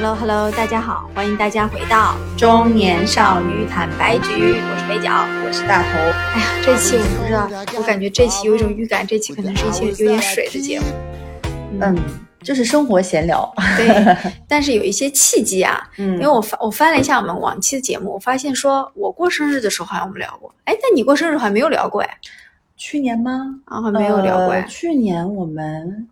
Hello Hello，大家好，欢迎大家回到中年少女坦白局，我是北角，我是大头。哎呀，这期我不知道，我感觉这期有一种预感，这期可能是一些有点水的节目。嗯，就是生活闲聊。对，但是有一些契机啊，嗯因为我翻我翻了一下我们往期的节目，我发现说我过生日的时候好像我们聊过，哎，但你过生日好像没有聊过哎，去年吗？啊，好像没有聊过哎呃。去年我们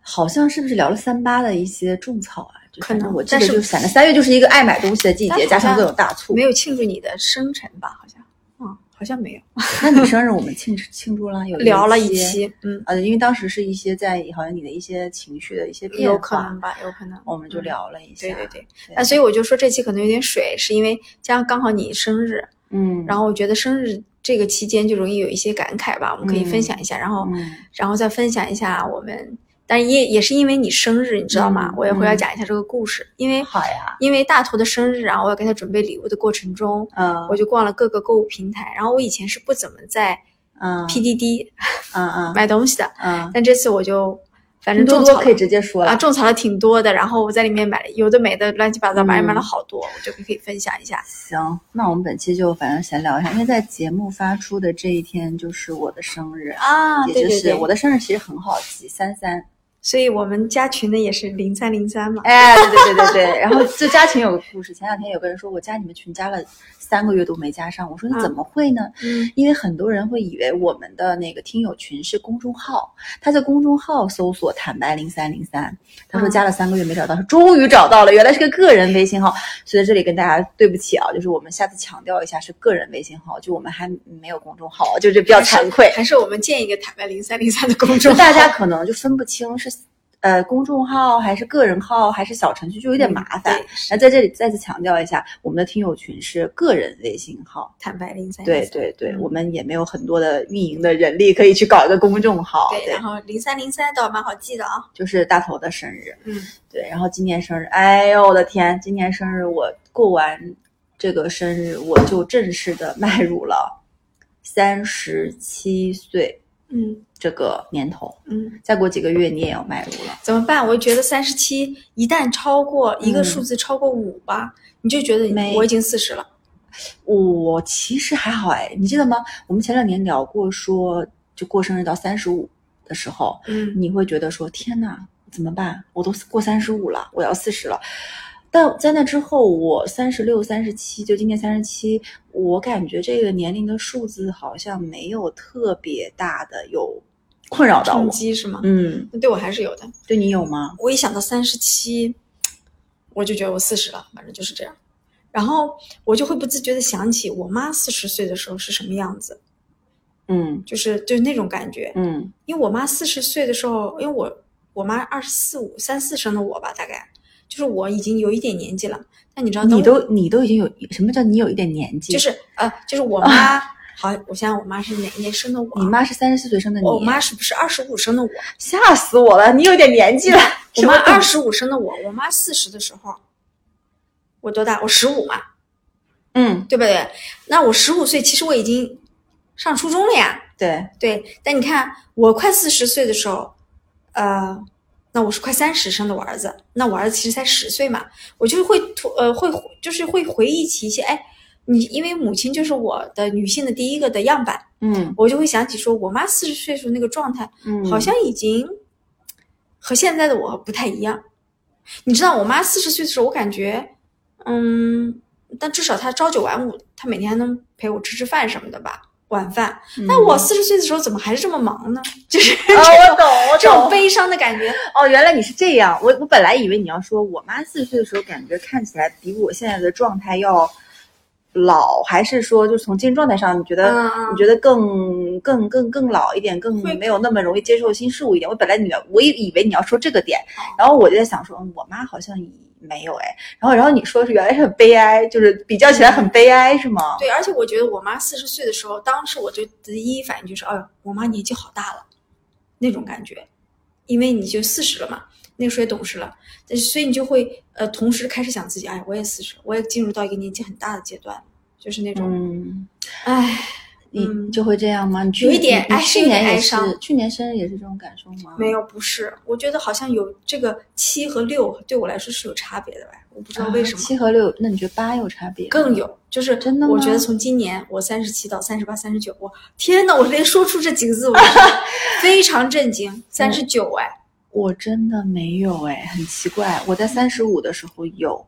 好像是不是聊了三八的一些种草啊？就可能我记但是得就是反正三月就是一个爱买东西的季节，加上各种大促。没有庆祝你的生辰吧？好像，嗯，好像没有。那你生日我们庆庆祝了，有聊了一些。期，嗯，呃，因为当时是一些在好像你的一些情绪的一些变有可化，能吧，有可能。我们就嗯聊了一下。对对对，那所以我就说这期可能有点水，是因为加上刚好你生日，嗯，然后我觉得生日这个期间就容易有一些感慨吧，我们可以分享一下，然后嗯然后再分享一下我们，但也也是因为你生日，你知道吗？嗯？我也会要嗯讲一下这个故事，因为好呀，因为大头的生日，然后我要给他准备礼物的过程中，嗯，我就逛了各个购物平台，然后我以前是不怎么在嗯。PDD 嗯嗯。买东西的，嗯，但这次我就反正多种草可以直接说啊，种草的挺多的，然后我在里面买了有的没的，乱七八糟，反正买了嗯好多，我就可以分享一下。行，那我们本期就反正闲聊一下，因为在节目发出的这一天就是我的生日，啊也就是我的生日其实很好记，三三。所以我们加群的也是零三零三嘛。哎，对对对对对。然后就加群有个故事，前两天有个人说我加你们群加了三个月都没加上，我说你怎么会呢？嗯，因为很多人会以为我们的那个听友群是公众号，他在公众号搜索“坦白零三零三”，他说嗯加了三个月没找到，说终于找到了，原来是个个人微信号。所以在这里跟大家对不起啊，就是我们下次强调一下是个人微信号，就我们还没有公众号，就是比较惭愧。还是我们建一个坦白零三零三的公众号，就大家可能就分不清是呃公众号还是个人号还是小程序，就有点麻烦。对那在这里再次强调一下，我们的听友群是个人微信号。坦白零三对对对，嗯我们也没有很多的运营的人力可以去搞一个公众号。对，然后零三零三倒蛮好记的啊。就是大头的生日，嗯，对，然后今年生日，哎呦我的天，今年生日我过完这个生日，我就正式的 迈入了三十七岁嗯这个年头，嗯，再过几个月你也要迈入了。怎么办？我觉得三十七一旦超过一个嗯数字超过五吧，你就觉得没我已经四十了。我其实还好哎，你记得吗？我们前两年聊过说，就过生日到三十五的时候，嗯你会觉得说天呐，怎么办？我都过三十五了，我要四十了。但在那之后，我三十六、三十七，就今年三十七，我感觉这个年龄的数字好像没有特别大的有困扰到冲。击是吗？嗯，那对我还是有的。对你有吗？我一想到三十七，我就觉得我四十了，反正就是这样。然后我就会不自觉的想起我妈四十岁的时候是什么样子，嗯就是就是那种感觉。嗯因为我妈四十岁的时候，因为我我妈二十四五三四生的我吧，大概就是我已经有一点年纪了。但你知道，你都你都已经有什么叫你有一点年纪？就是呃，就是我妈，好，我想想我妈是哪一年生的我？你妈是三十四岁生的你，我妈是不是二十五生的我？吓死我了！你有点年纪了，我妈二十五生的我，我妈四十的时候，我多大？我十五嘛，嗯，对不对？那我十五岁，其实我已经上初中了呀。对，对，但你看我快四十岁的时候，呃，那我是快三十生的我儿子，那我儿子其实才十岁嘛，我就会突呃会就是会回忆起一些，哎，你因为母亲就是我的女性的第一个的样板，嗯我就会想起说我妈四十岁时候那个状态，嗯，好像已经和现在的我不太一样。你知道，我妈四十岁的时候，我感觉，嗯，但至少她朝九晚五，她每天还能陪我吃吃饭什么的吧，晚饭。但我四十岁的时候，怎么还是这么忙呢？就是嗯哦，我懂，我这种。悲伤的感觉。哦，原来你是这样。我我本来以为你要说，我妈四十岁的时候，感觉看起来比我现在的状态要老，还是说，就从精神状态上，你觉得、你觉得更更更更老一点，更没有那么容易接受新事物一点？我本来你我以以为你要说这个点，哦然后我就在想说，嗯，我妈好像没有哎。然后然后你说是原来是很悲哀，就是比较起来很悲哀，是吗？对，而且我觉得我妈四十岁的时候，当时我就第一反应就是，哎呦，我妈年纪好大了，那种感觉，因为你就四十了嘛，那个时候也懂事了，但是所以你就会呃，同时开始想自己，哎，我也四十，我也进入到一个年纪很大的阶段，就是那种，嗯。哎，你嗯就会这样吗？你去有一点哎去年也是，去年生日也是这种感受吗？没有，不是，我觉得好像有这个七和六对我来说是有差别的吧，我不知道为什么。啊七和六，那你觉得八有差别？更有，就是真的吗我觉得从今年我三十七到三十八、三十九，我天呐，我连说出这几个字，我 非常震惊。三十九，哎，我真的没有哎，很奇怪。我在三十五的时候有，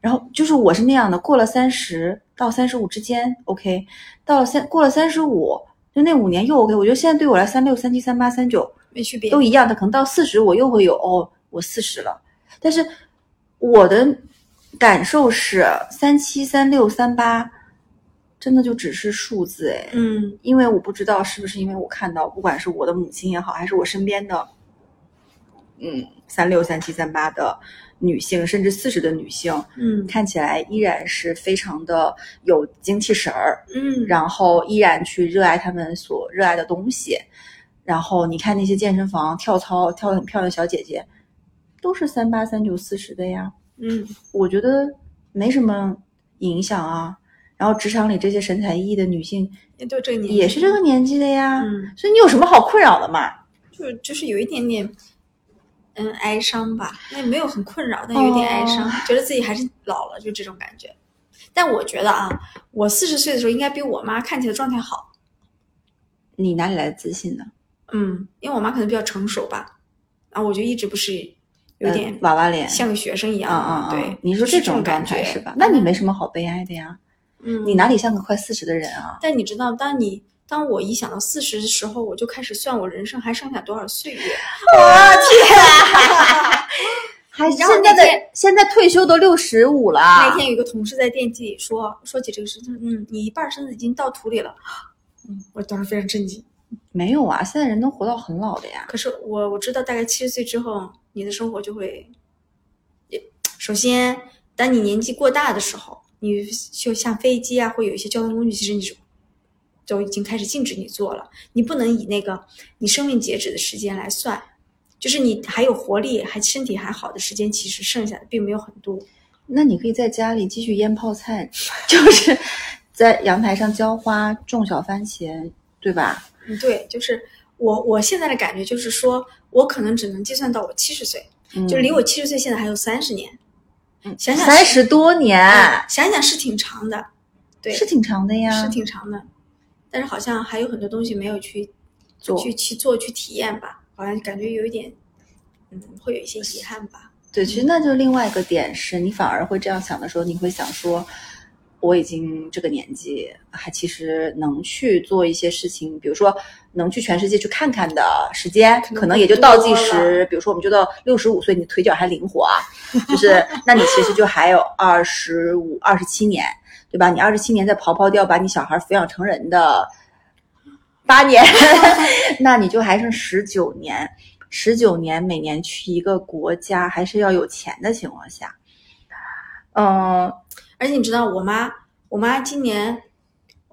然后就是我是那样的，过了三十到三十五之间 OK，到了三过了三十五，就那五年又 OK。我觉得现在对我来，三六、三七、三八、三九没区别。都一样的，可能到四十我又会有哦，我四十了。但是我的感受是三七、三六、三八，真的就只是数字哎。嗯因为我不知道是不是因为我看到，不管是我的母亲也好，还是我身边的，嗯，三六、三七、三八的女性，甚至四十的女性，嗯看起来依然是非常的有精气神儿，嗯，然后依然去热爱他们所热爱的东西。然后你看那些健身房跳操跳的很漂亮的小姐姐，都是三八、三九、四十的呀。嗯我觉得没什么影响啊。然后职场里这些神采奕奕的女性也就这个年纪，也是这个年纪的呀，嗯，所以你有什么好困扰的嘛？就就是有一点点，嗯，哀伤吧。那也没有很困扰，但有点哀伤，哦觉得自己还是老了，就这种感觉。但我觉得啊，我四十岁的时候应该比我妈看起来状态好。你哪里来的自信呢？嗯，因为我妈可能比较成熟吧，然后我就一直不是有点呃娃娃脸，像个学生一样。啊啊啊！对，你说这种感觉是吧？那你没什么好悲哀的呀，嗯，你哪里像个快四十的人啊？但你知道，当你当我一想到四十的时候，我就开始算我人生还剩下多少岁月。我天！还现在的现在退休都六十五了，那天有一个同事在电梯里说说起这个事情，嗯，你一半身子已经到土里了。嗯，我当时非常震惊。没有啊？现在人能活到很老的呀。可是我我知道，大概七十岁之后，你的生活就会，也首先，当你年纪过大的时候，你就像飞机啊，会有一些交通工具，其实你是都已经开始禁止你做了。你不能以那个你生命截止的时间来算，就是你还有活力、还身体还好的时间，其实剩下的并没有很多。那你可以在家里继续腌泡菜，就是在阳台上浇花、种小番茄，对吧？嗯，对，就是我我现在的感觉就是说，我可能只能计算到我七十岁，嗯就离我七十岁现在还有三十年。嗯想想是三十多年，嗯想想是挺长的，对，是挺长的呀。是挺长的，但是好像还有很多东西没有去做去去做去体验吧，好像感觉有一点，嗯，会有一些遗憾吧。对，其实那就另外一个点是，你反而会这样想的时候，你会想说，我已经这个年纪，还其实能去做一些事情，比如说能去全世界去看看的时间，可能也就倒计时。比如说，我们就到六十五岁，你腿脚还灵活啊，就是那你其实就还有二十五、二十七年，对吧？你二十七年再刨刨掉，把你小孩抚养成人的八年，那你就还剩十九年。十九年每年去一个国家，还是要有钱的情况下，嗯，而且你知道，我妈，我妈今年，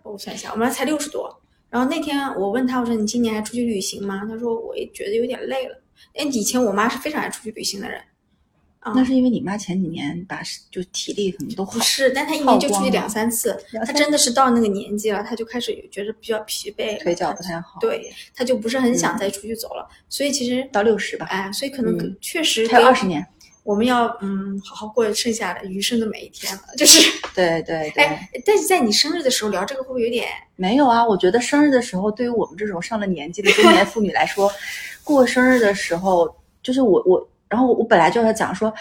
我算一下，我妈才六十多。然后那天我问她，我说你今年还出去旅行吗？她说我也觉得有点累了。哎，以前我妈是非常爱出去旅行的人，啊、那是因为你妈前几年把就体力可能都好不，是，但她一年就出去两三次，她真的是到那个年纪了，她就开始觉得比较疲惫，腿脚不太好，对，她就不是很想嗯再出去走了。所以其实到六十吧，哎，所以可能确实还有给二十年，我们要嗯好好过剩下的余生的每一天了。就是对对对，哎，但是在你生日的时候聊这个会不会有点？没有啊，我觉得生日的时候，对于我们这种上了年纪的中年妇女来说，过生日的时候，就是我我，然后我本来就要讲说，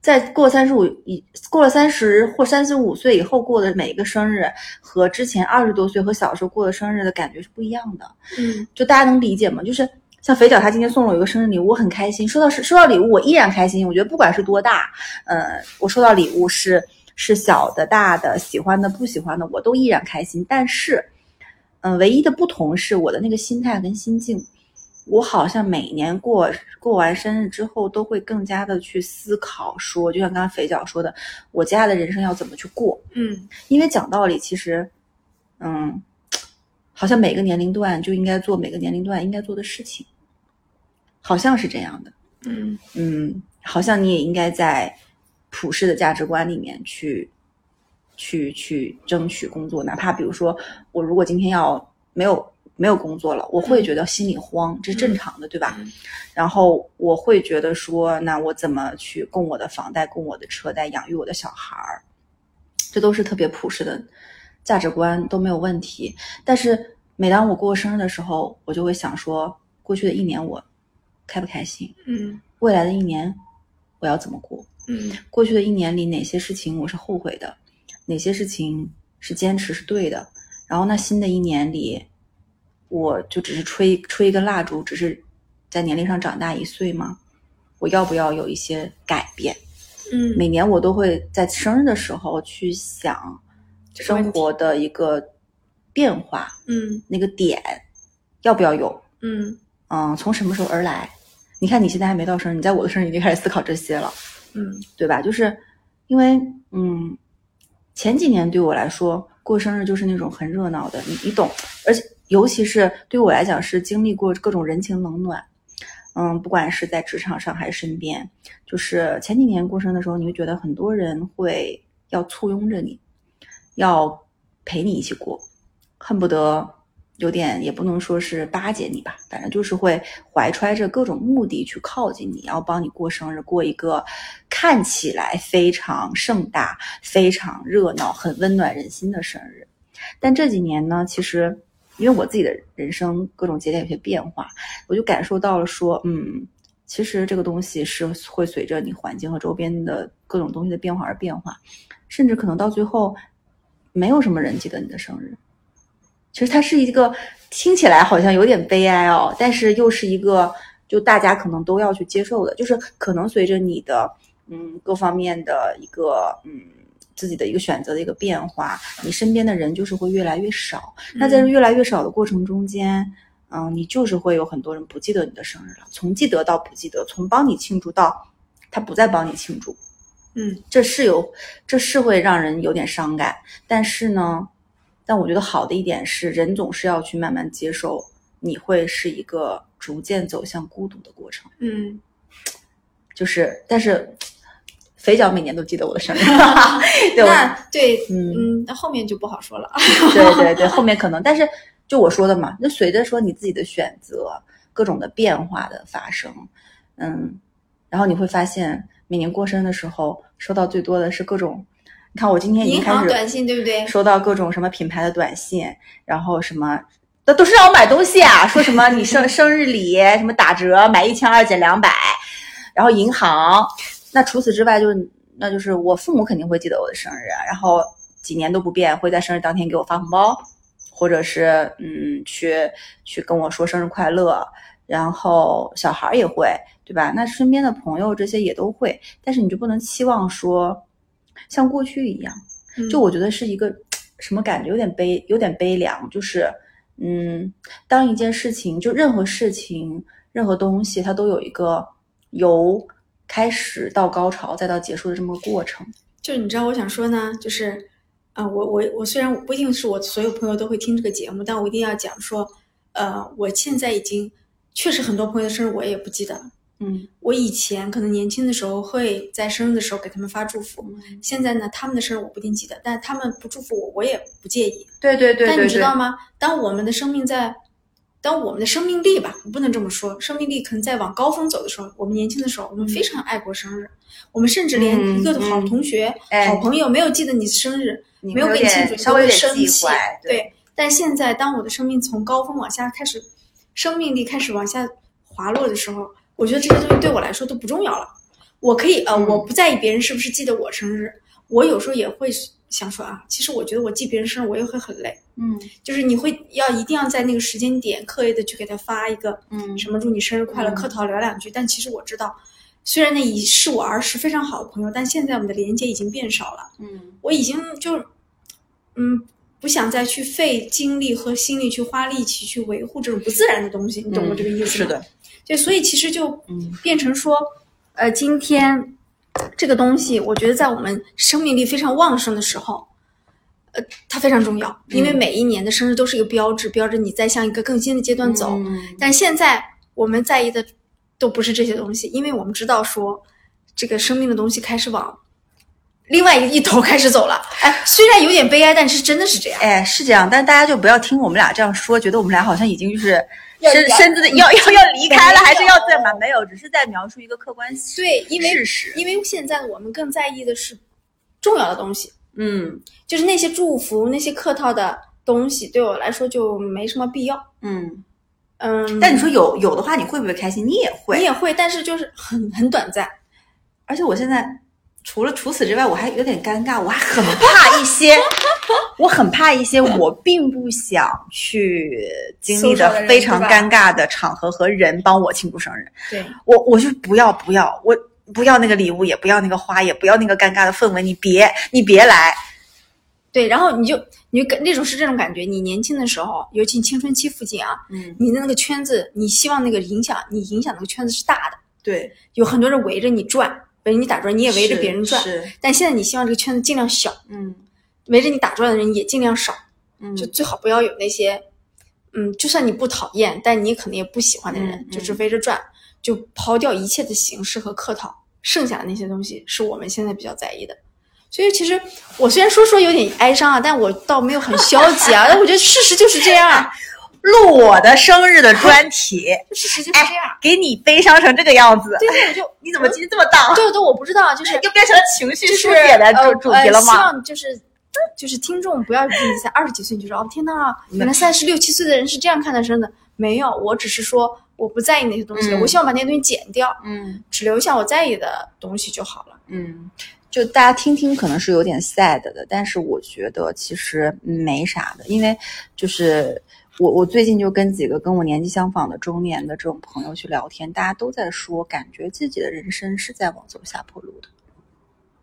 在过三十五以过了三十或三十五岁以后过的每一个生日，和之前二十多岁和小时候过的生日的感觉是不一样的。嗯就大家能理解吗？就是像肥脚他今天送了我一个生日礼物，我很开心。收到收到礼物，我依然开心。我觉得不管是多大，呃，我收到礼物是是小的、大的、喜欢的、不喜欢的，我都依然开心。但是，嗯、唯一的不同是我的那个心态跟心境。我好像每年过过完生日之后，都会更加的去思考说，就像刚刚肥脚说的，我接下来的人生要怎么去过。嗯因为讲道理，其实，嗯，好像每个年龄段就应该做每个年龄段应该做的事情，好像是这样的。嗯嗯，好像你也应该在普世的价值观里面去，去去争取工作，哪怕比如说我如果今天要没有没有工作了，我会觉得心里慌，这是正常的，对吧？嗯然后我会觉得说，那我怎么去供我的房贷、供我的车贷、养育我的小孩儿？这都是特别朴实的价值观，都没有问题。但是每当我过生日的时候，我就会想说，过去的一年我开不开心？嗯未来的一年我要怎么过？嗯过去的一年里，哪些事情我是后悔的，哪些事情是坚持是对的。然后那新的一年里，我就只是吹吹一根蜡烛，只是在年龄上长大一岁吗？我要不要有一些改变？嗯，每年我都会在生日的时候去想生活的一个变化，嗯那个点要不要有？嗯嗯，从什么时候而来？你看你现在还没到生日，你在我的生日已经开始思考这些了。嗯对吧？就是因为嗯，前几年对我来说，过生日就是那种很热闹的，你你懂，而且尤其是对我来讲是经历过各种人情冷暖，嗯，不管是在职场上还是身边，就是前几年过生日的时候，你会觉得很多人会要簇拥着你，要陪你一起过，恨不得。有点也不能说是巴结你吧，反正就是会怀揣着各种目的去靠近你，要帮你过生日，过一个看起来非常盛大、非常热闹、很温暖人心的生日。但这几年呢，其实因为我自己的人生各种节点有些变化，我就感受到了说，嗯，其实这个东西是会随着你环境和周边的各种东西的变化而变化，甚至可能到最后没有什么人记得你的生日。其实它是一个听起来好像有点悲哀哦，但是又是一个就大家可能都要去接受的，就是可能随着你的嗯各方面的一个嗯自己的一个选择的一个变化，你身边的人就是会越来越少。那在这越来越少的过程中间，嗯，你就是会有很多人不记得你的生日了，从记得到不记得，从帮你庆祝到他不再帮你庆祝，嗯这是有，这是会让人有点伤感。但是呢，但我觉得好的一点是，人总是要去慢慢接受，你会是一个逐渐走向孤独的过程。嗯就是，但是肥脚每年都记得我的生日，对，我那对嗯嗯，那后面就不好说了。对对对，后面可能，但是就我说的嘛，那随着说你自己的选择，各种的变化的发生，嗯，然后你会发现，每年过生日的时候，收到最多的是各种，你看我今天已经银开始行短信对不对？收到各种什么品牌的短信，然后什么。那都是让我买东西啊，说什么你生生日礼什么打折，买一千二减两百，然后银行。那除此之外就，那就是我父母肯定会记得我的生日，啊然后几年都不变，会在生日当天给我发红包，或者是嗯去去跟我说生日快乐，然后小孩儿也会，对吧？那身边的朋友这些也都会，但是你就不能期望说像过去一样，嗯就我觉得是一个什么感觉，有点悲，有点悲凉，就是嗯，当一件事情，就任何事情、任何东西，它都有一个由开始到高潮再到结束的这么个过程。就是你知道我想说呢，就是啊、我我我虽然不一定是我所有朋友都会听这个节目，但我一定要讲说，呃，我现在已经确实很多朋友的生日我也不记得了。嗯我以前可能年轻的时候会在生日的时候给他们发祝福，现在呢，他们的生日我不一定记得，但他们不祝福我，我也不介意。对对对但你知道吗？当我们的生命在，当我们的生命力吧，我不能这么说，生命力可能在往高峰走的时候，我们年轻的时候，我们非常爱过生日，我们甚至连嗯一个好嗯同学、哎好朋友没有记得你生日，你没有给你庆祝，你稍微有点都会生气。对，但现在当我的生命从高峰往下开始，生命力开始往下滑落的时候，我觉得这些东西对我来说都不重要了。我可以呃，嗯我不在意别人是不是记得我生日，我有时候也会想说啊，其实我觉得我记别人生日我也会很累。嗯就是你会要一定要在那个时间点刻意的去给他发一个嗯什么祝你生日快乐，嗯客套聊两句。但其实我知道，虽然那已是我儿时非常好的朋友，但现在我们的连接已经变少了。嗯我已经就嗯不想再去费精力和心力去花力气去维护这种不自然的东西，你懂我这个意思吗？是的，对，所以其实就嗯变成说，呃，今天这个东西，我觉得在我们生命力非常旺盛的时候，呃，它非常重要，因为嗯每一年的生日都是一个标志，标志你在向一个更新的阶段走。嗯但现在我们在意的都不是这些东西，因为我们知道说，这个生命的东西开始往另外一头开始走了。哎，虽然有点悲哀，但是真的是这样。哎，是这样，但大家就不要听我们俩这样说，觉得我们俩好像已经就是身身子的要要要离开了，还是要在吗？没有，只是在描述一个客观对，因为事实。因为现在我们更在意的是重要的东西，嗯就是那些祝福、那些客套的东西，对我来说就没什么必要。嗯，嗯，但你说有有的话，你会不会开心？你也会你。也会，但是就是很很短暂。而且我现在除了除此之外，我还有点尴尬，我还很 怕一些，我很怕一些我并不想去经历的非常尴尬的场合和人帮我庆祝生日。对，我我就不要不要，我不要那个礼物，也不要那个花，也不要那个尴尬的氛围，你别你别来。对，然后你就你就感那种是这种感觉，你年轻的时候，尤其青春期附近啊，嗯，你的那个圈子，你希望那个影响，你影响那个圈子是大的，对，有很多人围着你转，围着你打转，你也围着别人转。是，但现在你希望这个圈子尽量小，嗯围着你打转的人也尽量少，嗯，就最好不要有那些，嗯，就算你不讨厌，但你可能也不喜欢的人，嗯就是围着转，就抛掉一切的形式和客套，剩下的那些东西是我们现在比较在意的。所以其实我虽然说说有点哀伤啊，但我倒没有很消极啊。但我觉得事实就是这样啊，录我的生日的专题，事实就是这样。给你悲伤成这个样子，对对，我就你怎么今天这么荡？对对，我不知道，就是又变成了情绪就是书写的呃主主题了吗希？望就是就是听众不要以为你才二十几岁你就说哦天呐，原来三十六七岁的人是这样看待生的。没有，我只是说我不在意那些东西我希望把那些东西剪掉，嗯只留下我在意的东西就好了。嗯，就大家听听可能是有点 sad 的，但是我觉得其实没啥的，因为就是我我最近就跟几个跟我年纪相仿的中年的这种朋友去聊天，大家都在说，感觉自己的人生是在往走下坡路的。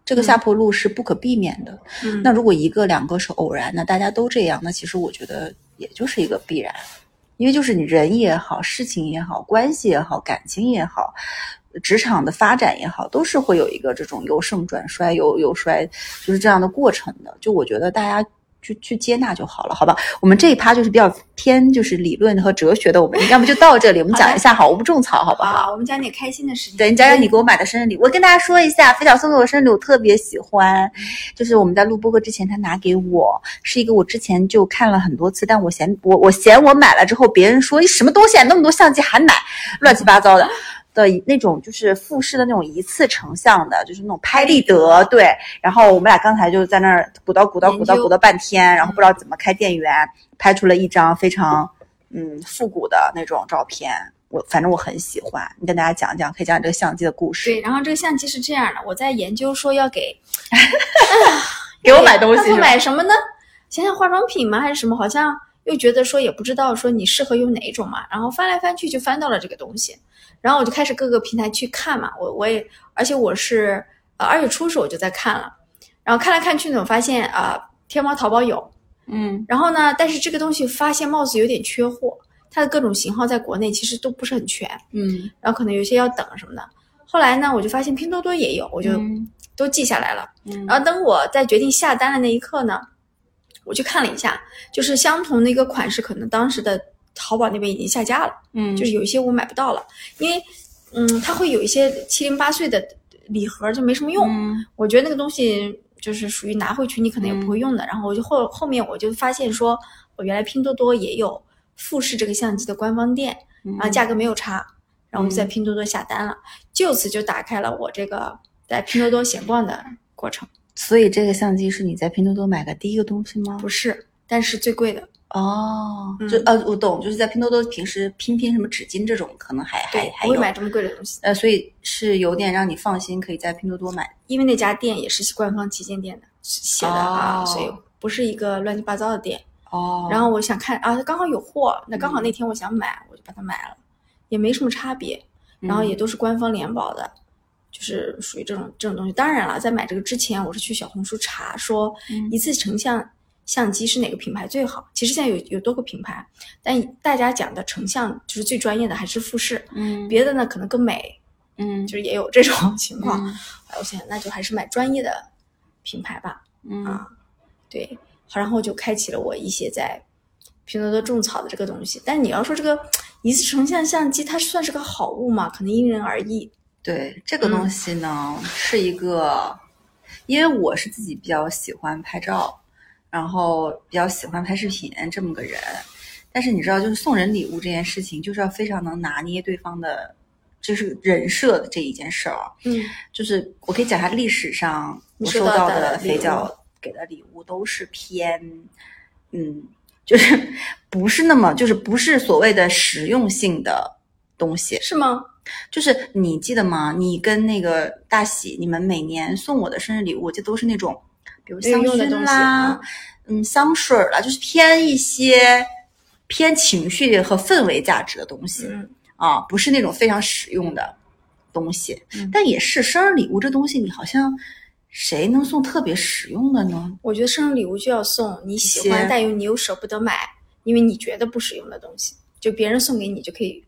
这个下坡路是不可避免的。嗯那如果一个两个是偶然的，大家都这样，那其实我觉得也就是一个必然，因为就是你人也好，事情也好，关系也好，感情也好，职场的发展也好，都是会有一个这种由盛转衰、由由衰，就是这样的过程的。就我觉得大家。去去接纳就好了，好吧？我们这一趴就是比较偏就是理论和哲学的，我们要么就到这里，我们讲一下好，我不种草，好不好？好，我们讲点开心的事情。对你讲讲你给我买的生日礼物，我跟大家说一下，飞小送给我的生日礼物我特别喜欢，就是我们在录播客之前他拿给我，是一个我之前就看了很多次，但我嫌我我嫌我买了之后别人说你什么东西啊，那么多相机还买，乱七八糟的。的那种就是复式的那种一次成像的，就是那种拍立得，对。然后我们俩刚才就在那儿鼓捣鼓捣鼓捣鼓捣半天，然后不知道怎么开电源，拍出了一张非常嗯复古的那种照片。我反正我很喜欢，你跟大家讲讲，可以讲讲这个相机的故事。对，然后这个相机是这样的，我在研究说要给 给我买东西？买什么呢？想想化妆品吗？还是什么？好像又觉得说也不知道说你适合用哪一种嘛。然后翻来翻去就翻到了这个东西，然后我就开始各个平台去看嘛。我我也，而且我是呃二月初的时候我就在看了，然后看来看去呢，我发现啊、呃天猫淘宝有，嗯然后呢，但是这个东西发现貌似有点缺货，它的各种型号在国内其实都不是很全，嗯然后可能有些要等什么的。后来呢，我就发现拼多多也有，我就嗯都记下来了。嗯然后等我在决定下单的那一刻呢，我去看了一下，就是相同的一个款式，可能当时的淘宝那边已经下架了，嗯就是有一些我买不到了，因为嗯，它会有一些七零八碎的礼盒，就没什么用。嗯我觉得那个东西就是属于拿回去你可能也不会用的。然后我就后后面我就发现说，我原来拼多多也有富士这个相机的官方店，嗯然后价格没有差，然后我就在拼多多下单了，就此就打开了我这个在拼多多闲逛的过程。所以这个相机是你在拼多多买的第一个东西吗？不是，但是最贵的。哦，嗯就呃，我懂，就是在拼多多平时拼拼什么纸巾这种，可能还还，还有，不会买这么贵的东西，呃，所以是有点让你放心，可以在拼多多买。因为那家店也是官方旗舰店的写的啊，哦所以不是一个乱七八糟的店。哦。然后我想看啊，刚好有货，那刚好那天我想买，我就把它买了，也没什么差别，然后也都是官方联保的，就是属于这种这种东西。当然了，在买这个之前，我是去小红书查说嗯。一次成像相机是哪个品牌最好。其实现在有有多个品牌，但大家讲的成像就是最专业的还是富士，嗯别的呢可能更美，嗯就是也有这种 情况。嗯哎，我想那就还是买专业的品牌吧。嗯啊，对，好，然后就开启了我一些在拼多多种草的这个东西。但你要说这个一次成像相机，它算是个好物吗？可能因人而异。对这个东西呢，是一个因为我是自己比较喜欢拍照，然后比较喜欢拍视频这么个人。但是你知道，就是送人礼物这件事情，就是要非常能拿捏对方的，就是人设的这一件事儿。嗯，就是我可以讲一下历史上我收到到的肥皂给的礼物都是偏，嗯，就是 不是那么，就是不是所谓的实用性的东西。是吗？就是你记得吗？你跟那个大喜，你们每年送我的生日礼物，这都是那种，比如香薰啦啊，嗯，香水儿啦，就是偏一些偏情绪和氛围价值的东西、嗯，啊，不是那种非常实用的东西。嗯但也是生日礼物这东西，你好像谁能送特别实用的呢？我觉得生日礼物就要送你喜欢，但又你又舍不得买，因为你觉得不实用的东西，就别人送给你就可以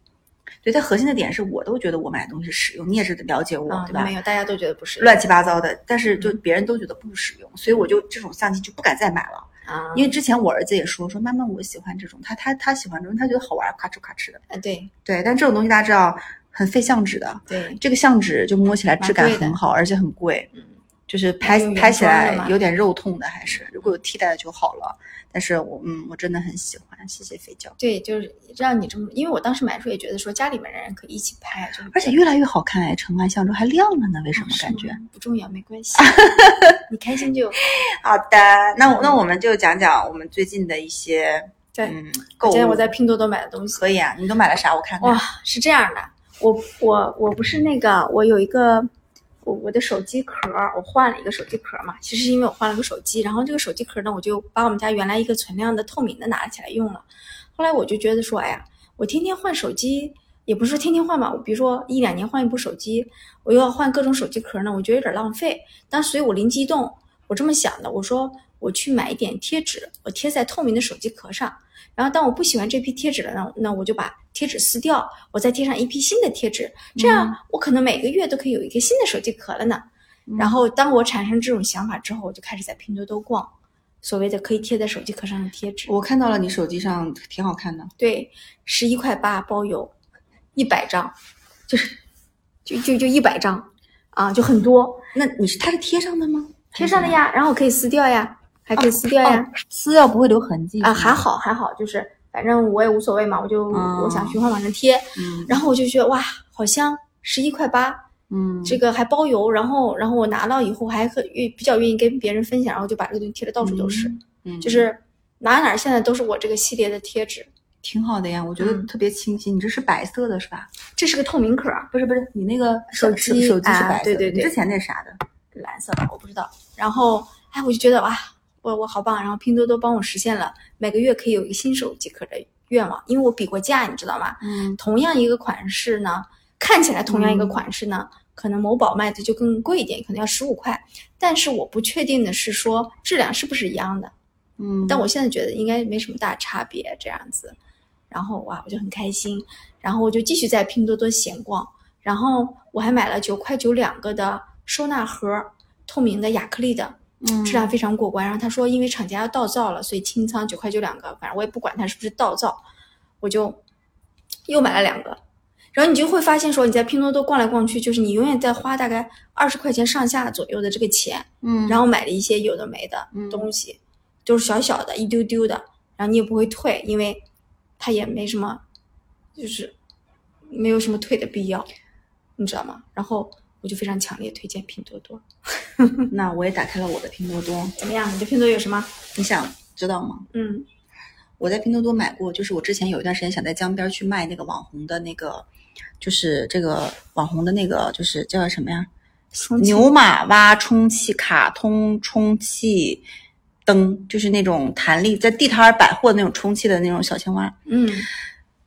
对，它核心的点是我都觉得我买的东西实用，你也是了解我，啊，对吧？没有，大家都觉得不实用乱七八糟的，但是嗯就别人都觉得不实用，所以我就这种相机就不敢再买了。啊，因为之前我儿子也说说妈妈我喜欢这种，他他他喜欢这种，他觉得好玩，咔哧咔哧的。啊，对对，但这种东西大家知道很费相纸的，对，这个相纸就摸起来质感很好，而且很贵，嗯，就是拍拍起来有点肉痛的，还是如果有替代的就好了。但是我嗯，我真的很喜欢，谢谢肥皂，对，就是让你这么，因为我当时买的时候也觉得说家里面的人可以一起拍，就是而且越来越好看哎，橙完相之后还亮了呢，为什么感觉？不重要，没关系，你开心就好 的，那我那我们就讲讲我们最近的一些对。嗯购物。今天我在拼多多买的东西，可以啊，你都买了啥？我看看。哇，是这样的，我我我不是那个，我有一个我我的手机壳，我换了一个手机壳嘛。其实是因为我换了个手机，然后这个手机壳呢，我就把我们家原来一个存量的透明的拿起来用了。后来我就觉得说，哎呀，我天天换手机，也不是说天天换吧，我比如说一两年换一部手机，我又要换各种手机壳呢，我觉得有点浪费。但所以我灵机一动，我这么想的，我说我去买一点贴纸，我贴在透明的手机壳上。然后当我不喜欢这批贴纸了，那那我就把贴纸撕掉，我再贴上一批新的贴纸，这样我可能每个月都可以有一个新的手机壳了呢。然后当我产生这种想法之后，我就开始在拼多多逛，所谓的可以贴在手机壳上的贴纸。我看到了你手机上挺好看的，对，十一块八包邮，一百张，就是就就就一百张啊，就很多，那你是它是贴上的吗？贴上的呀，然后可以撕掉呀，还可以撕掉呀。哦，撕掉不会留痕迹啊，还。好还好，就是反正我也无所谓嘛，我就、嗯我想循环往上贴，嗯然后我就觉得哇，好香，十一块八，嗯，这个还包邮，然后然后我拿到以后还很愿比较愿意跟别人分享，然后就把这个东西贴的到处都是，嗯就是哪哪儿现在都是我这个系列的贴纸，挺好的呀，我觉得嗯特别清新。你这是白色的是吧？这是个透明壳儿，不是不是，你那个手机手机是啊白色的，对对对之前那啥的？蓝色的我不知道，然后哎我就觉得哇，我我好棒，然后拼多多帮我实现了每个月可以有一个新手机壳的愿望，因为我比过价，你知道吗？嗯同样一个款式呢，看起来同样一个款式呢，可能某宝卖的就更贵一点，可能要十五块。但是我不确定的是说质量是不是一样的，嗯，但我现在觉得应该没什么大差别这样子。然后哇，我就很开心，然后我就继续在拼多多闲逛，然后我还买了九块九两个的收纳盒，透明的亚克力的，嗯质量非常过关。然后他说，因为厂家要倒造了，所以清仓九块九两个，反正我也不管它是不是倒造，我就又买了两个。然后你就会发现说，你在拼多多逛来逛去，就是你永远在花大概二十块钱上下左右的这个钱，嗯，然后买了一些有的没的嗯东西，都是小小的、一丢丢的，然后你也不会退，因为它也没什么，就是没有什么退的必要，你知道吗？然后我就非常强烈推荐拼多多。那我也打开了我的拼多多，怎么样？你的拼多多有什么？你想知道吗？嗯我在拼多多买过，就是我之前有一段时间想在江边去卖那个网红的那个，就是这个网红的那个，就是叫什么呀？牛马蛙充气卡通充气灯，就是那种弹力在地摊儿百货那种充气的那种小青蛙。嗯，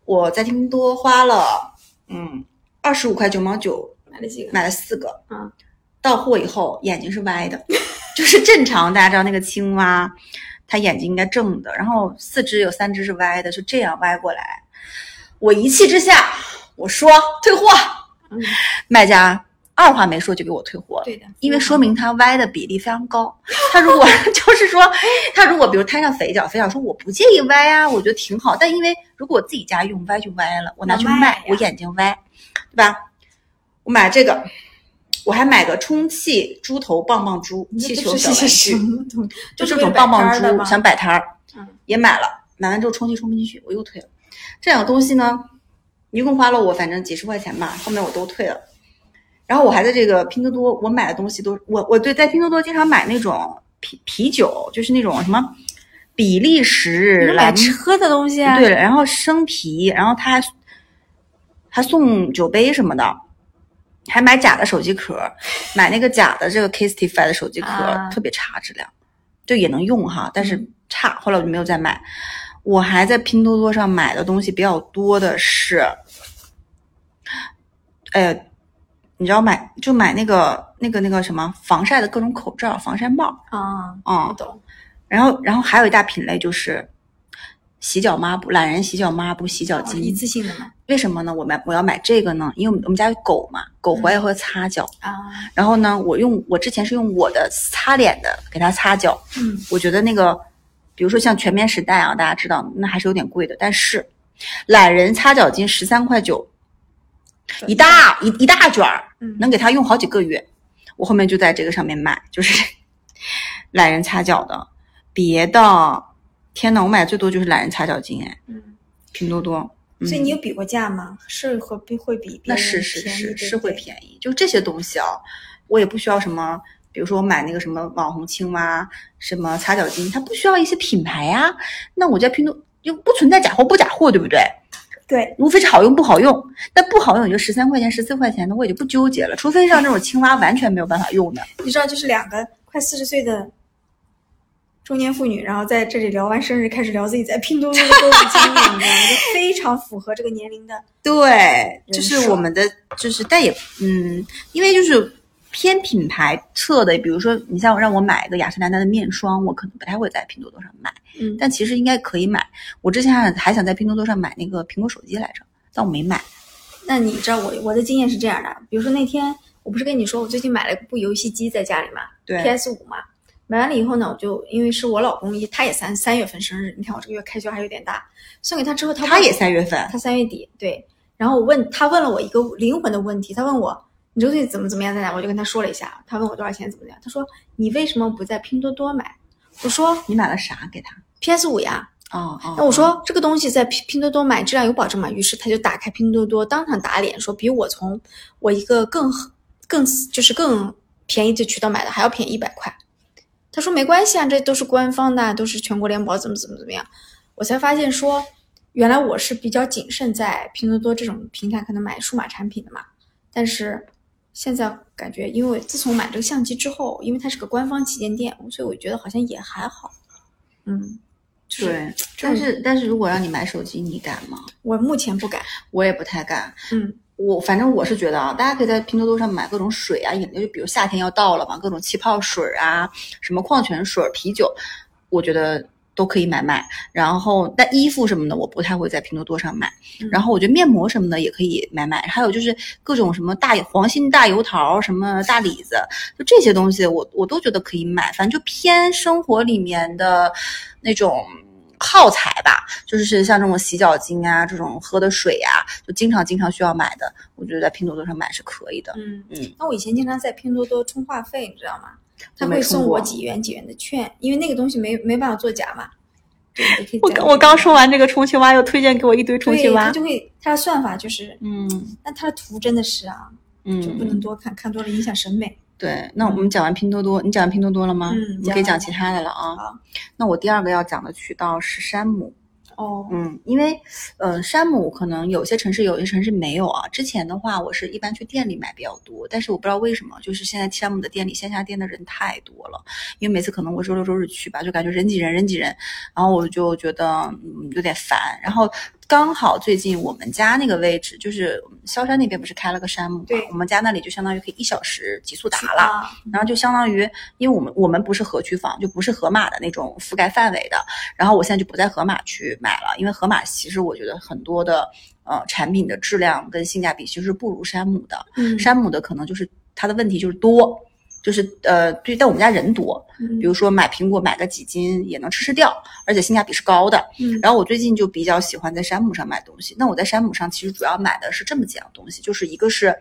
我在拼多多花了嗯二十五块九毛九买了几个？买了四个，嗯，到货以后眼睛是歪的，就是正常大家知道那个青蛙，它眼睛应该正的，然后四只有三只是歪的，就这样歪过来。我一气之下，我说退货，嗯，卖家二话没说就给我退货了。对的，因为说明它歪的比例非常高。他如果 就是说，他如果比如摊上肥脚，肥脚说我不介意歪啊，我觉得挺好。但因为如果我自己家用，歪就歪了，我拿去卖卖，我眼睛歪，对吧？我买这个，我还买个充气猪头棒棒猪气球小玩具？就这种棒棒猪想摆摊儿，嗯也买了，买完之后充气充不进去，我又退了。这两个东西呢，一共花了我反正几十块钱吧，后面我都退了。然后我还在这个拼多多，我买的东西都我我对在拼多多经常买那种啤啤酒，就是那种什么比利时是买车的东西啊？对了，然后生啤，然后他还还送酒杯什么的，还买假的手机壳，买那个假的这个 Kistify 的手机壳，啊特别差质量，就也能用哈，但是差，后来我就没有再买。我还在拼多多上买的东西比较多的是，呃，你知道买就买那个那个那个什么防晒的各种口罩、防晒帽，啊，啊、我懂。然后，然后还有一大品类就是洗脚抹布、懒人洗脚抹布、洗脚巾。哦一次性的吗。为什么呢？我买我要买这个呢？因为我们我们家有狗嘛，狗回来会擦脚。啊，然后呢，我用我之前是用我的擦脸的给它擦脚。嗯，我觉得那个，比如说像全棉时代啊，大家知道那还是有点贵的。但是懒人擦脚巾十三块九，一大一一大卷儿，嗯能给它用好几个月。我后面就在这个上面买，就是 懒人擦脚的，别的，天呐，我买最多就是懒人擦脚巾，哎，嗯，拼多多。嗯所以你有比过价吗？是会比会比那是是是是会便宜，就这些东西啊，我也不需要什么，比如说我买那个什么网红青蛙，什么擦脚巾，它不需要一些品牌呀、那我在拼多就不存在假货不假货，对不对？对，无非是好用不好用，但不好用也就十三块钱、十四块钱的，我也就不纠结了。除非像这种青蛙完全没有办法用的，你知道，就是两个快四十岁的中年妇女，然后在这里聊完生日，开始聊自己在拼多多的购物经历，你知道吗？就非常符合这个年龄的。对，就是我们的，就是但也嗯，因为就是偏品牌侧的，比如说你像让我买一个雅诗兰黛的面霜，我可能不太会在拼多多上买。嗯，但其实应该可以买。我之前还还想在拼多多上买那个苹果手机来着，但我没买。那你知道我我的经验是这样的，比如说那天我不是跟你说我最近买了一部游戏机在家里嘛对，PS 五嘛，买完了以后呢，我就因为是我老公，他也三三月份生日，你看我这个月开销还有点大，送给他之后他问他也三月份，他三月底对，然后我问他问了我一个灵魂的问题，他问我你这个东西怎么怎么样在哪，我就跟他说了一下，他问我多少钱怎么样，他说你为什么不在拼多多买？我说你买了啥给他？PS 五呀，哦哦，那我说这个东西在拼拼多多买质量有保证吗？于是他就打开拼多多，当场打脸说比我从我一个更更就是更便宜的渠道买的还要便宜一百块。他说没关系啊，这都是官方的，都是全国联保，怎么怎么怎么样。我才发现说，原来我是比较谨慎在拼多多这种平台可能买数码产品的嘛。但是现在感觉，因为自从买这个相机之后，因为它是个官方旗舰店，所以我觉得好像也还好。嗯，就是对，但是但是如果让你买手机，你敢吗？我目前不敢。我也不太敢。嗯，我反正我是觉得啊，大家可以在拼多多上买各种水啊、饮料，就比如夏天要到了嘛，各种气泡水啊、什么矿泉水、啤酒，我觉得都可以买买。然后，但衣服什么的，我不太会在拼多多上买。嗯然后，我觉得面膜什么的也可以买买。还有就是各种什么大黄心大油桃、什么大李子，就这些东西我，我都觉得可以买。反正就偏生活里面的那种。耗材吧，就是像这种洗脚巾啊，这种喝的水啊，就经常经常需要买的，我觉得在拼多多上买是可以的。嗯嗯，那我以前经常在拼多多充话费，你知道吗？他会送我几元几元的券，因为那个东西没没办法作假嘛。我刚我刚说完这个充气蛙，又推荐给我一堆充气蛙。就会它的算法就是，嗯但它的图真的是啊，就不能嗯，多看，看多了影响审美。对。那我们讲完拼多多，你讲完拼多多了吗？嗯你可以讲其他的了啊好。那我第二个要讲的渠道是山姆。哦，嗯，因为呃，山姆可能有些城市，有些城市没有啊。之前的话，我是一般去店里买比较多，但是我不知道为什么，就是现在山姆的店里线下店的人太多了。因为每次可能我周六周日去吧，就感觉人挤人，人挤人，然后我就觉得嗯有点烦。然后刚好最近我们家那个位置，就是萧山那边不是开了个山姆我们家那里就相当于可以一小时极速达了。啊，然后就相当于，因为我们我们不是河区房，就不是河马的那种覆盖范围的。然后我现在就不在河马去买了，因为河马其实我觉得很多的呃产品的质量跟性价比其实是不如山姆的。嗯，山姆的可能就是它的问题就是多，就是呃对，但我们家人多，嗯比如说买苹果买个几斤也能吃吃掉，而且性价比是高的。嗯然后我最近就比较喜欢在山姆上买东西。那我在山姆上其实主要买的是这么几样东西，就是一个是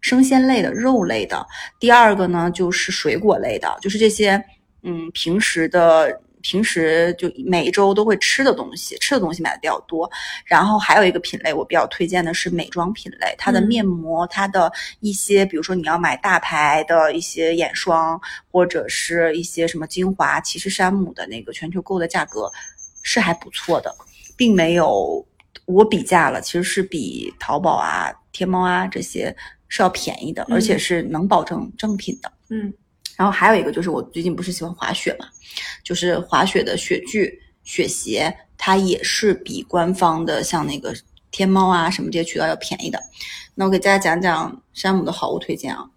生鲜类的、肉类的。第二个呢，就是水果类的，就是这些嗯平时的。平时就每一周都会吃的东西，吃的东西买的比较多。然后还有一个品类，我比较推荐的是美妆品类，它的面膜，它的一些，比如说你要买大牌的一些眼霜，或者是一些什么精华，其实山姆的那个全球购的价格是还不错的，并没有我比价了，其实是比淘宝啊、天猫啊这些是要便宜的，而且是能保证正品的。嗯。然后还有一个就是我最近不是喜欢滑雪嘛，就是滑雪的雪具、雪鞋，它也是比官方的像那个天猫啊什么这些渠道要便宜的。那我给大家讲讲山姆的好物推荐啊，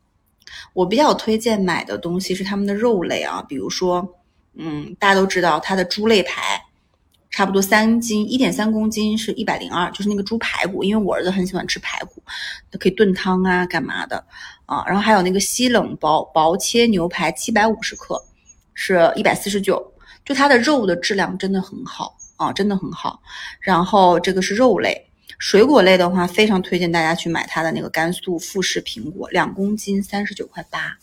我比较推荐买的东西是他们的肉类啊，比如说，嗯，大家都知道它的猪肋排。差不多三斤，一点三公斤是一百零二，就是那个猪排骨，因为我儿子很喜欢吃排骨，它可以炖汤啊，干嘛的啊？然后还有那个西冷薄薄切牛排，七百五十克，是一百四十九，就它的肉的质量真的很好啊，真的很好。然后这个是肉类，水果类的话，非常推荐大家去买它的那个甘肃富士苹果，两公斤三十九块八，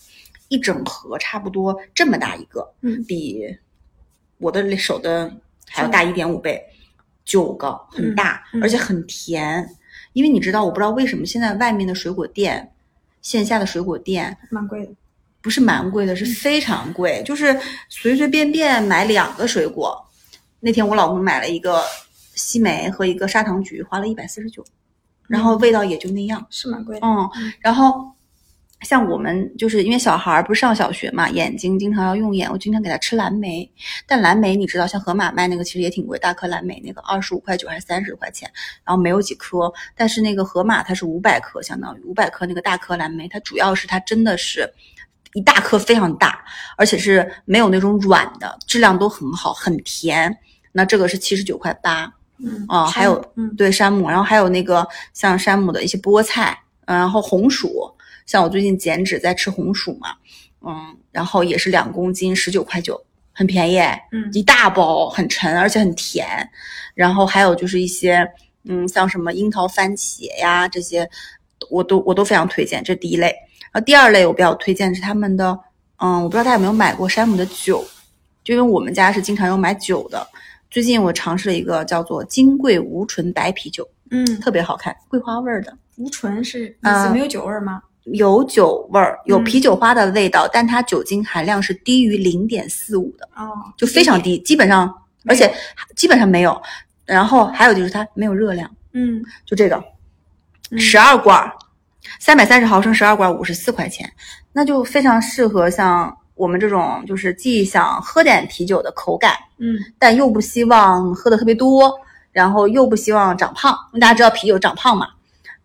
一整盒差不多这么大一个，嗯，比我的手的。还要大一点五倍，九个很大，而且很甜。因为你知道，我不知道为什么现在外面的水果店，线下的水果店蛮贵的，不是蛮贵的，是非常贵。就是随随便便买两个水果，那天我老公买了一个西梅和一个砂糖橘，花了一百四十九，然后味道也就那样，是蛮贵的。嗯，然后。像我们就是因为小孩儿不是上小学嘛，眼睛经常要用眼，我经常给他吃蓝莓。但蓝莓你知道，像盒马卖那个其实也挺贵，大颗蓝莓那个二十五块九还是三十块钱，然后没有几颗。但是那个盒马它是五百克，相当于五百克那个大颗蓝莓，它主要是它真的是一大颗非常大，而且是没有那种软的，质量都很好，很甜。那这个是七十九块八，嗯啊，还有嗯对山姆，然后还有那个像山姆的一些菠菜，然后红薯。像我最近减脂在吃红薯嘛，嗯，然后也是两公斤十九块九，很便宜，嗯，一大包很沉，而且很甜。然后还有就是一些，嗯，像什么樱桃番茄呀这些，我都我都非常推荐。这第一类，然后第二类我比较推荐是他们的，嗯，我不知道大家有没有买过山姆的酒，就因为我们家是经常有买酒的。最近我尝试了一个叫做金桂无醇白啤酒，嗯，特别好看，桂花味儿的。无醇是意思没有酒味吗？有酒味儿，有啤酒花的味道，但它酒精含量是低于零点四五的，哦，就非常低，基本上，而且基本上没有。然后还有就是它没有热量，嗯，就这个，十二罐，三百三十毫升，十二罐，五十四块钱，那就非常适合像我们这种，就是既想喝点啤酒的口感，嗯，但又不希望喝的特别多，然后又不希望长胖，大家知道啤酒长胖嘛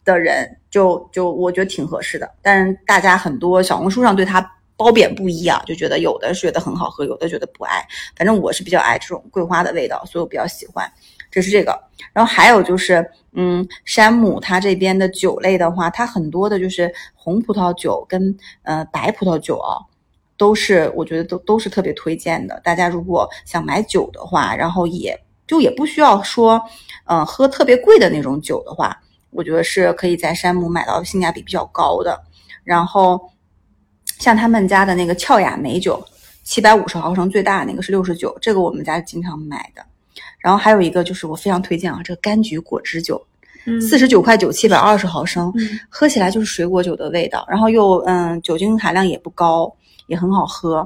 的人。就就我觉得挺合适的，但是大家很多小红书上对它褒贬不一啊，就觉得有的是觉得很好喝，有的觉得不爱。反正我是比较爱这种桂花的味道，所以我比较喜欢。这是这个，然后还有就是，嗯，山姆它这边的酒类的话，它很多的就是红葡萄酒跟呃白葡萄酒啊，都是我觉得都都是特别推荐的。大家如果想买酒的话，然后也就也不需要说，嗯，喝特别贵的那种酒的话。我觉得是可以在山姆买到性价比比较高的，然后像他们家的那个俏雅美酒，七百五十毫升最大那个是六十九，这个我们家经常买的。然后还有一个就是我非常推荐啊，这个柑橘果汁酒，四十九块九，七百二十毫升，喝起来就是水果酒的味道，然后又嗯酒精含量也不高，也很好喝。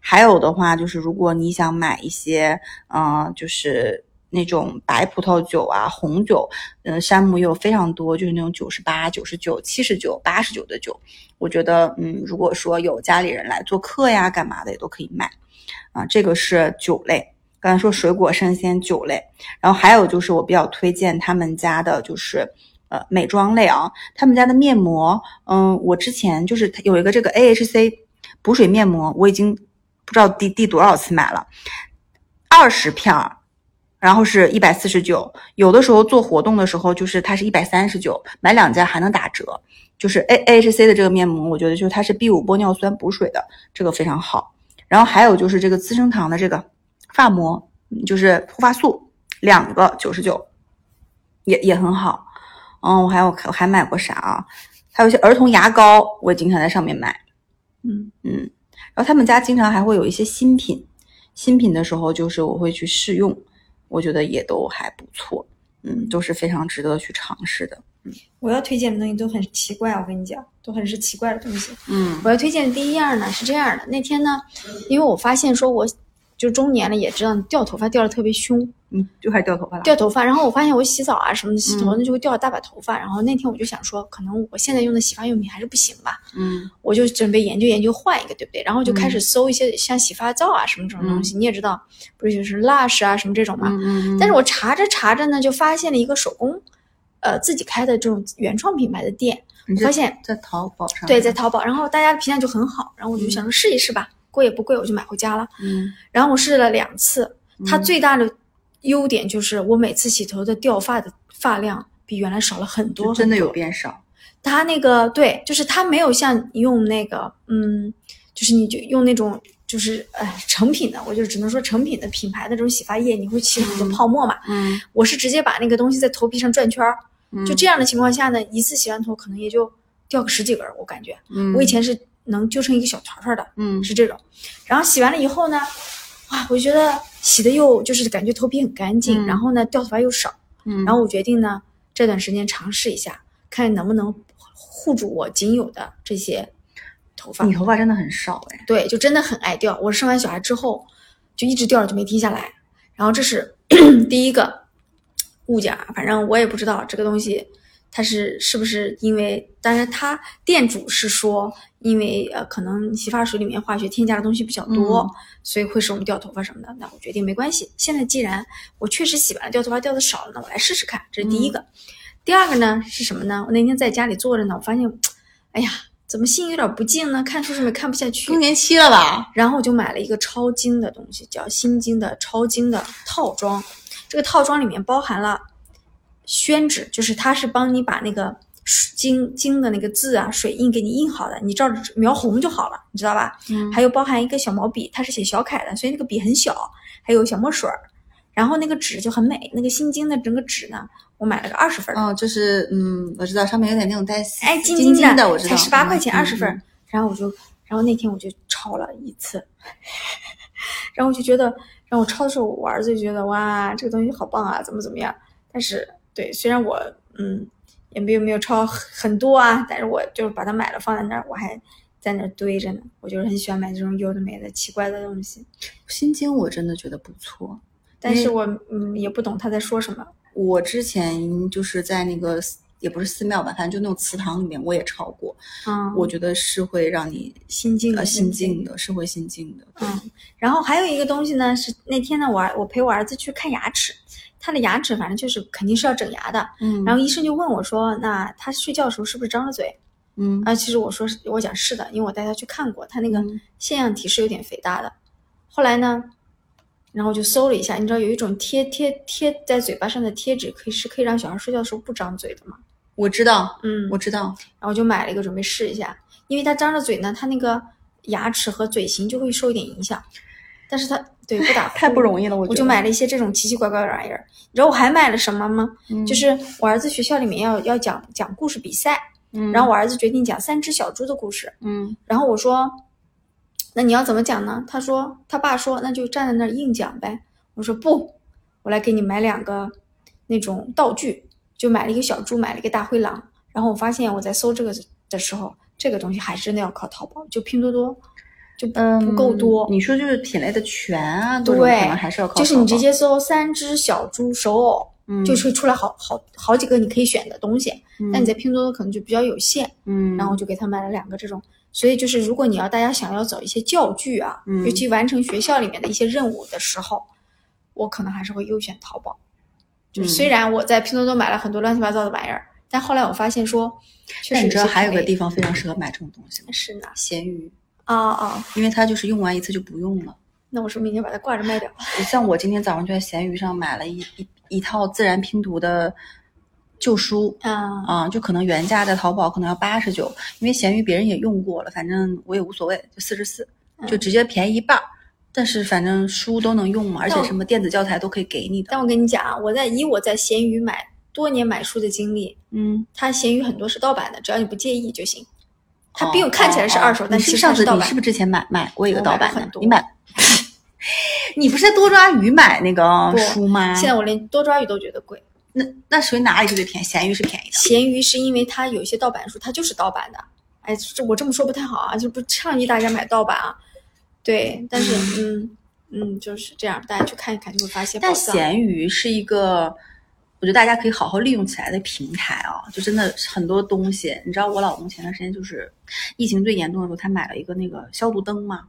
还有的话就是如果你想买一些嗯就是。那种白葡萄酒啊，红酒，嗯，山姆有非常多，就是那种九十八、九十九、七十九、八十九的酒。我觉得，嗯，如果说有家里人来做客呀，干嘛的也都可以买。啊，这个是酒类。刚才说水果生鲜酒类，然后还有就是我比较推荐他们家的，就是呃美妆类啊，他们家的面膜，嗯，我之前就是有一个这个 AHC 补水面膜，我已经不知道第第多少次买了，二十片儿。然后是一百四十九，有的时候做活动的时候，就是它是一百三十九，买两件还能打折。就是 A A H C 的这个面膜，我觉得就是它是 B 五玻尿酸补水的，这个非常好。然后还有就是这个资生堂的这个发膜，就是护发素，两个九十九，也也很好。嗯，我还有我还买过啥啊？还有一些儿童牙膏，我也经常在上面买。嗯嗯，然后他们家经常还会有一些新品，新品的时候就是我会去试用，我觉得也都还不错，嗯，都是非常值得去尝试的。嗯我要推荐的东西都很奇怪，我跟你讲，都很是奇怪的东西。嗯我要推荐的第一样呢是这样的，那天呢，因为我发现说我就中年了，也知道掉头发掉的特别凶，嗯，就开始掉头发了。掉头发，然后我发现我洗澡啊什么的，洗头嗯呢就会掉大把头发，然后那天我就想说，可能我现在用的洗发用品还是不行吧，嗯。我就准备研究研究换一个，对不对？然后就开始搜一些像洗发皂啊什么这种东西，你也知道，不是就是 Lush 啊什么这种嘛，嗯嗯，但是我查着查着呢，就发现了一个手工，呃，自己开的这种原创品牌的店，我发现在淘宝上对，在淘宝，然后大家的评价就很好，然后我就想说试一试吧，贵也不贵，我就买回家了。嗯然后我试了两次，它最大的优点就是我每次洗头的掉发的发量比原来少了很多很多，真的有变少。它那个对，就是它没有像用那个嗯，就是你就用那种就是呃成品的，我就只能说成品的品牌的这种洗发液，你会起很多泡沫嘛。嗯我是直接把那个东西在头皮上转圈儿，就这样的情况下呢，一次洗完头可能也就掉个十几根儿，我感觉。嗯，我以前是能揪成一个小团团的，嗯是这种。然后洗完了以后呢，哇，我觉得洗的又就是感觉头皮很干净，嗯然后呢掉头发又少，嗯，然后我决定呢这段时间尝试一下，看能不能护住我仅有的这些头发你。头发真的很少哎。对，就真的很爱掉。我生完小孩之后就一直掉着，就没停下来。然后这是 第一个物件，反正我也不知道这个东西它是是不是因为，但是他店主是说，因为呃可能洗发水里面化学添加的东西比较多，嗯所以会使我们掉头发什么的。那我决定没关系。现在既然我确实洗完了掉头发掉的少了，那我来试试看。这是第一个。第二个呢是什么呢？我那天在家里坐着呢，我发现，哎呀，怎么心有点不静呢？看书什么也看不下去。更年期了吧？然后我就买了一个超精的东西，叫心经的超精的套装。这个套装里面包含了宣纸，就是它是帮你把那个水经经的那个字啊水印给你印好的，你照着描红就好了，你知道吧？嗯还有包含一个小毛笔，它是写小楷的，所以那个笔很小，还有小墨水儿，然后那个纸就很美。那个心经的整个纸呢，我买了个二十分儿，哦，就是嗯，我知道上面有点那种带哎，金晶晶的，我知道，才十八块钱，嗯二十份儿。然后我就，然后那天我就抄了一次，然后我就觉得，然后我抄的时候，我儿子就觉得哇，这个东西好棒啊，怎么怎么样。但是，对，虽然我嗯也没有没有抄很多啊，但是我就是把它买了放在那儿，我还在那儿堆着呢。我就是很喜欢买这种有的没的奇怪的东西，心经我真的觉得不错，但是我嗯也不懂他在说什么。我之前就是在那个也不是寺庙吧，反正就那种祠堂里面我也抄过，嗯，我觉得是会让你心静呃心静的，是会心静的。嗯，然后还有一个东西呢，是那天呢，我儿我陪我儿子去看牙齿，他的牙齿反正就是肯定是要整牙的。嗯然后医生就问我说：“那他睡觉的时候是不是张着嘴嗯？”啊，其实我说是，我讲是的，因为我带他去看过，他那个嗯腺样体是有点肥大的。后来呢，然后我就搜了一下，你知道有一种贴贴贴在嘴巴上的贴纸，可以是可以让小孩睡觉的时候不张嘴的吗？我知道，嗯，我知道，然后我就买了一个准备试一下，因为他张着嘴呢，他那个牙齿和嘴型就会受一点影响。但是他对不打太不容易了，我我就买了一些这种奇奇怪怪的玩意儿。你知道我还买了什么吗？嗯就是我儿子学校里面要要讲讲故事比赛，嗯然后我儿子决定讲三只小猪的故事。嗯然后我说，那你要怎么讲呢？他说他爸说那就站在那儿硬讲呗。我说不，我来给你买两个那种道具，就买了一个小猪，买了一个大灰狼。然后我发现我在搜这个的时候，这个东西还是真的要靠淘宝，就拼多多就不嗯不够多。你说就是品类的全啊，对可能还是要靠就是你直接搜三只小猪手偶，嗯就会出来好好好几个你可以选的东西。但你在拼多多可能就比较有限，嗯，然后我就给他买了两个这种。所以就是如果你要大家想要找一些教具啊，嗯尤其完成学校里面的一些任务的时候，我可能还是会优选淘宝。就虽然我在拼多多买了很多乱七八糟的玩意儿，但后来我发现说，但你知道还有个地方非常适合买这种东西吗？是哪闲鱼，啊啊，因为它就是用完一次就不用了。那我是不是明天把它挂着卖掉？像我今天早上就在闲鱼上买了一一一套自然拼读的旧书啊啊、就可能原价在淘宝可能要八十九，因为闲鱼别人也用过了，反正我也无所谓，就四十四，就直接便宜一半儿。但是反正书都能用嘛，而且什么电子教材都可以给你的。但我跟你讲啊，我在以我在闲鱼买多年买书的经历，嗯，它闲鱼很多是盗版的，只要你不介意就行。它哦并看起来是二手，哦但其你是上次你是不是之前买买过一个盗版的你买，你不是在多抓鱼买那个书吗？现在我连多抓鱼都觉得贵。那那属于哪里是最便宜？咸鱼是便宜的。闲鱼是因为它有一些盗版书，它就是盗版的。哎，这我这么说不太好啊，就不倡议大家买盗版啊。对，但是嗯嗯，就是这样，大家去看一看就会发现但藏。闲鱼是一个，我觉得大家可以好好利用起来的平台啊，就真的很多东西。你知道我老公前段时间就是疫情最严重的时候，他买了一个那个消毒灯嘛，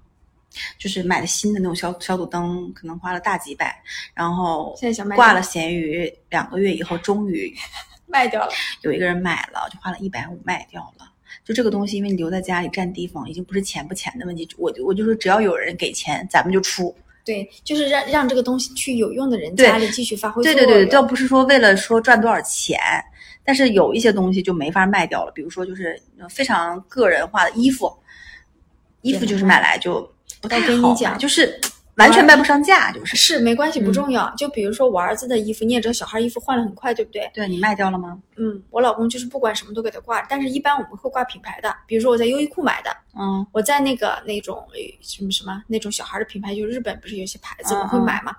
就是买的新的那种消消毒灯，可能花了大几百，然后现在想卖挂了闲鱼两个月以后，终于 卖掉了。有一个人买了，就花了一百五卖掉了。就这个东西，因为你留在家里占地方，已经不是钱不钱的问题。我就我就说，只要有人给钱，咱们就出。对，就是让让这个东西去有用的人家里继续发挥作用。对对对，倒不是说为了说赚多少钱，但是有一些东西就没法卖掉了，比如说就是非常个人化的衣服，衣服就是买来就不太我跟你好讲就是完全卖不上价，就是。是没关系，不嗯重要。就比如说我儿子的衣服，你也知道小孩衣服换了很快，对不对？对你卖掉了吗？嗯，我老公就是不管什么都给他挂，但是一般我们会挂品牌的，比如说我在优衣库买的，嗯我在那个那种呃什么什么那种小孩的品牌，就日本不是有些牌子嗯我会买嘛，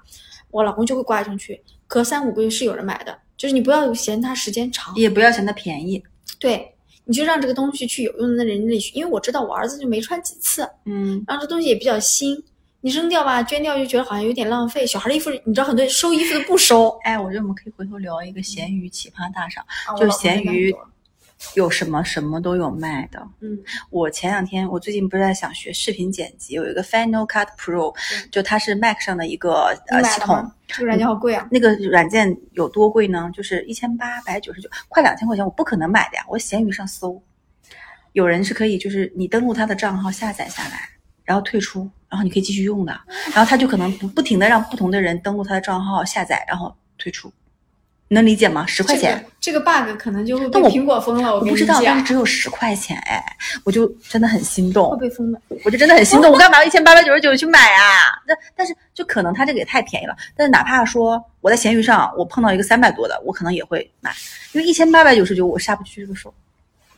我老公就会挂上去，隔三五个月是有人买的，就是你不要嫌它时间长，也不要嫌它便宜。对，你就让这个东西去有用的人那里去，因为我知道我儿子就没穿几次，嗯，然后这东西也比较新，你扔掉吧，捐掉就觉得好像有点浪费。小孩的衣服，你知道很多收衣服的不收，哎，我觉得我们可以回头聊一个咸鱼奇葩大赏，啊就是闲鱼有什么什么都有卖的。嗯，我前两天，我最近不是在想学视频剪辑，有一个 Final Cut Pro，对就它是 Mac 上的一个呃系统？这个软件好贵啊！那个软件有多贵呢？就是一千八百九十九，快两千块钱，我不可能买的呀。我闲鱼上搜，有人是可以，就是你登录他的账号下载下来，然后退出，然后你可以继续用的。然后他就可能不不停的让不同的人登录他的账号下载，然后退出，能理解吗？十块钱。这个，这个 bug 可能就会被我苹果封了。我不知道，但是，只有十块钱，哎，我就真的很心动会。被封的。我就真的很心动，我干嘛要一千八百九十九去买啊？那但是就可能它这个也太便宜了。但是哪怕说我在闲鱼上我碰到一个三百多的，我可能也会买，因为一千八百九十九我下不去这个手，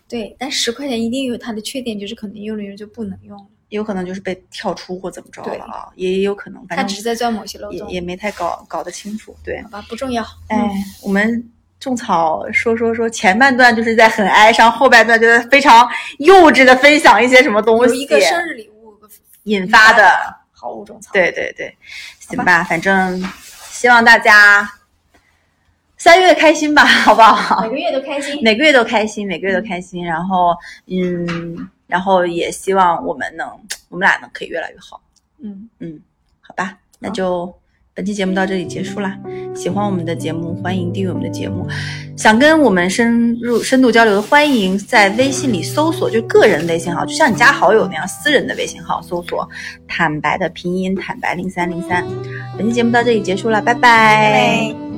对，但十块钱一定有它的缺点，就是可能用了用就不能用了。有可能就是被跳出或怎么着了啊，也有可能，它反正只是在钻某些漏洞，也也没太搞搞得清楚。对，好吧，不重要。哎嗯，，我们种草说说说前半段就是在很哀伤，后半段就是非常幼稚的分享一些什么东西，一个生日礼物引发的。好物种草。对对对，行好吧，反正希望大家三月开心吧，好不好每？个月都开心。每个月都开心，每个月都开心。然后，嗯，然后也希望我们能，我们俩能可以越来越好。嗯，嗯，好吧，那就本期节目到这里结束啦。喜欢我们的节目，欢迎订阅我们的节目。想跟我们深入深度交流的，欢迎在微信里搜索，就个人微信号，就像你加好友那样，私人的微信号搜索“坦白”的拼音“坦白零三零三”。本期节目到这里结束了，拜拜。拜拜。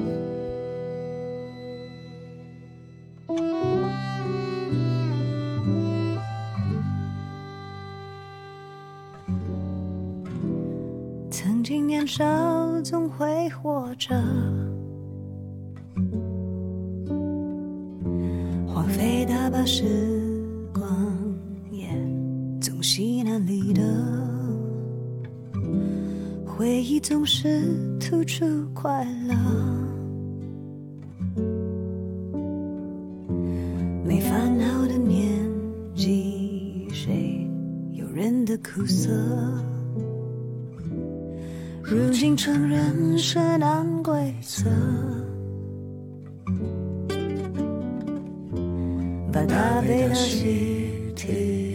少总会活着，荒废大把时光，也总稀难离的。回忆总是突出快乐，没烦恼的年纪，谁有人的苦涩？如今承认是难规则，把大悲的习题